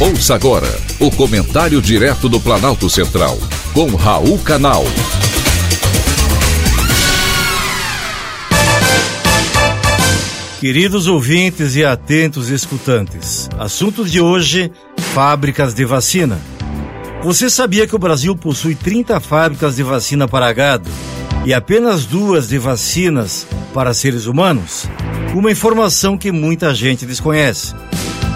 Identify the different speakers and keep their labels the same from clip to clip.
Speaker 1: Ouça agora o comentário direto do Planalto Central, com Raul Canal.
Speaker 2: Queridos ouvintes e atentos escutantes, assunto de hoje: fábricas de vacina. Você sabia que o Brasil possui 30 fábricas de vacina para gado e apenas duas de vacinas para seres humanos? Uma informação que muita gente desconhece.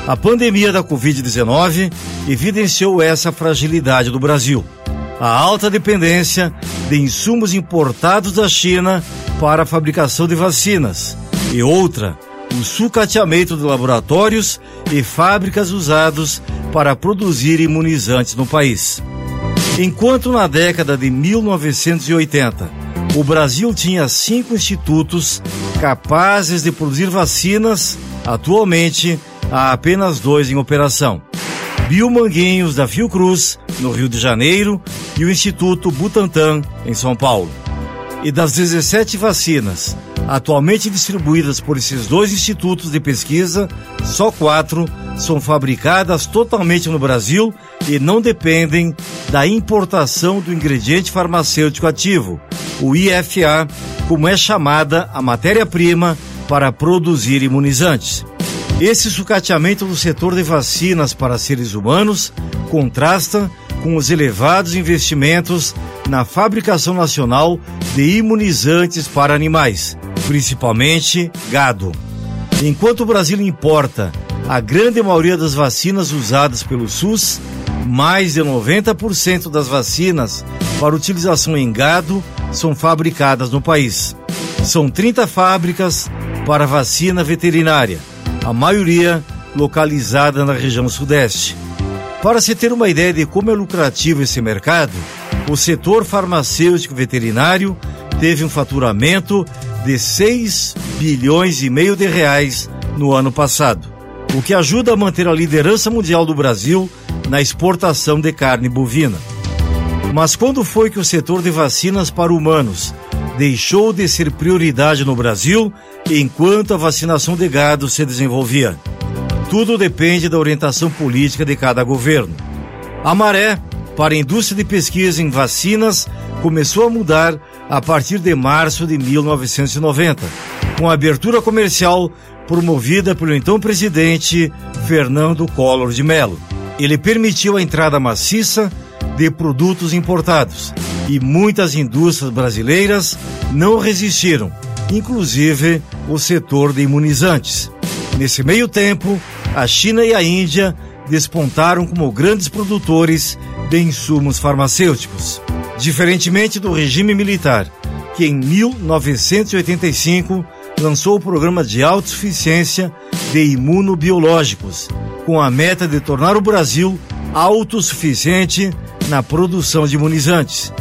Speaker 2: A pandemia da Covid-19 evidenciou essa fragilidade do Brasil. A alta dependência de insumos importados da China para a fabricação de vacinas. E outra, o sucateamento de laboratórios e fábricas usados para produzir imunizantes no país. Enquanto na década de 1980 o Brasil tinha cinco institutos capazes de produzir vacinas, atualmente há apenas dois em operação. Biomanguinhos da Fiocruz, no Rio de Janeiro, e o Instituto Butantan, em São Paulo. E das 17 vacinas atualmente distribuídas por esses dois institutos de pesquisa, só quatro são fabricadas totalmente no Brasil e não dependem da importação do ingrediente farmacêutico ativo, o IFA, como é chamada a matéria-prima para produzir imunizantes. Esse sucateamento do setor de vacinas para seres humanos contrasta com os elevados investimentos na fabricação nacional de imunizantes para animais, principalmente gado. Enquanto o Brasil importa a grande maioria das vacinas usadas pelo SUS, mais de 90% das vacinas para utilização em gado são fabricadas no país. São 30 fábricas para vacina veterinária a maioria localizada na região sudeste. Para se ter uma ideia de como é lucrativo esse mercado, o setor farmacêutico veterinário teve um faturamento de 6 bilhões e meio de reais no ano passado, o que ajuda a manter a liderança mundial do Brasil na exportação de carne bovina. Mas quando foi que o setor de vacinas para humanos deixou de ser prioridade no Brasil enquanto a vacinação de gado se desenvolvia. Tudo depende da orientação política de cada governo. A maré para a indústria de pesquisa em vacinas começou a mudar a partir de março de 1990, com a abertura comercial promovida pelo então presidente Fernando Collor de Mello. Ele permitiu a entrada maciça de produtos importados e muitas indústrias brasileiras não resistiram inclusive o setor de imunizantes. Nesse meio tempo, a China e a Índia despontaram como grandes produtores de insumos farmacêuticos. Diferentemente do regime militar, que em 1985 lançou o programa de autossuficiência de imunobiológicos, com a meta de tornar o Brasil autossuficiente na produção de imunizantes.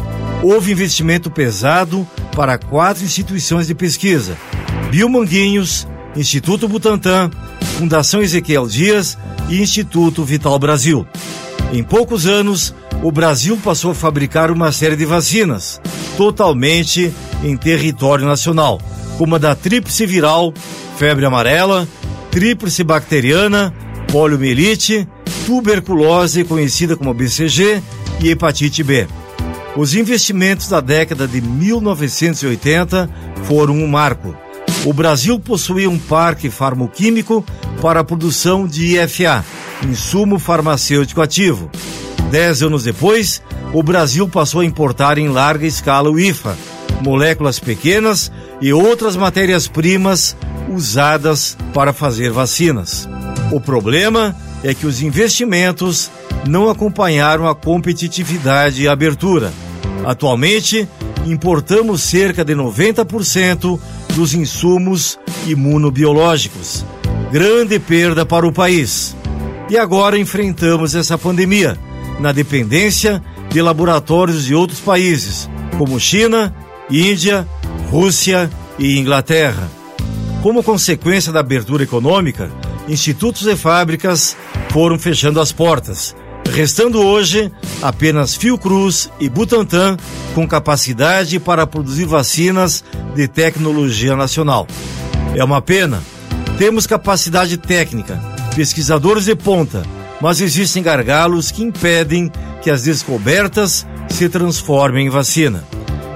Speaker 2: Houve investimento pesado para quatro instituições de pesquisa: Biomanguinhos, Instituto Butantan, Fundação Ezequiel Dias e Instituto Vital Brasil. Em poucos anos, o Brasil passou a fabricar uma série de vacinas, totalmente em território nacional, como a da tríplice viral, febre amarela, tríplice bacteriana, poliomielite, tuberculose, conhecida como BCG, e hepatite B. Os investimentos da década de 1980 foram um marco. O Brasil possuía um parque farmoquímico para a produção de IFA, insumo farmacêutico ativo. Dez anos depois, o Brasil passou a importar em larga escala o IFA, moléculas pequenas e outras matérias-primas usadas para fazer vacinas. O problema é que os investimentos não acompanharam a competitividade e abertura. Atualmente, importamos cerca de 90% dos insumos imunobiológicos. Grande perda para o país. E agora enfrentamos essa pandemia, na dependência de laboratórios de outros países, como China, Índia, Rússia e Inglaterra. Como consequência da abertura econômica, institutos e fábricas foram fechando as portas restando hoje apenas Fiocruz e Butantan com capacidade para produzir vacinas de tecnologia nacional. É uma pena. Temos capacidade técnica, pesquisadores de ponta, mas existem gargalos que impedem que as descobertas se transformem em vacina.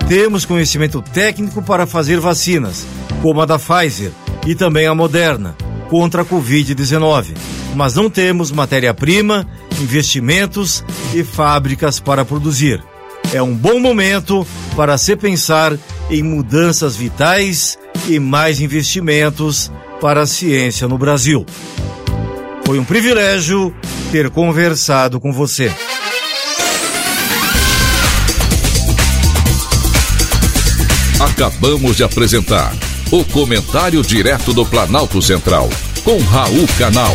Speaker 2: Temos conhecimento técnico para fazer vacinas, como a da Pfizer e também a Moderna, contra a Covid-19, mas não temos matéria-prima, investimentos e fábricas para produzir. É um bom momento para se pensar em mudanças vitais e mais investimentos para a ciência no Brasil. Foi um privilégio ter conversado com você.
Speaker 1: Acabamos de apresentar o Comentário Direto do Planalto Central, com Raul Canal.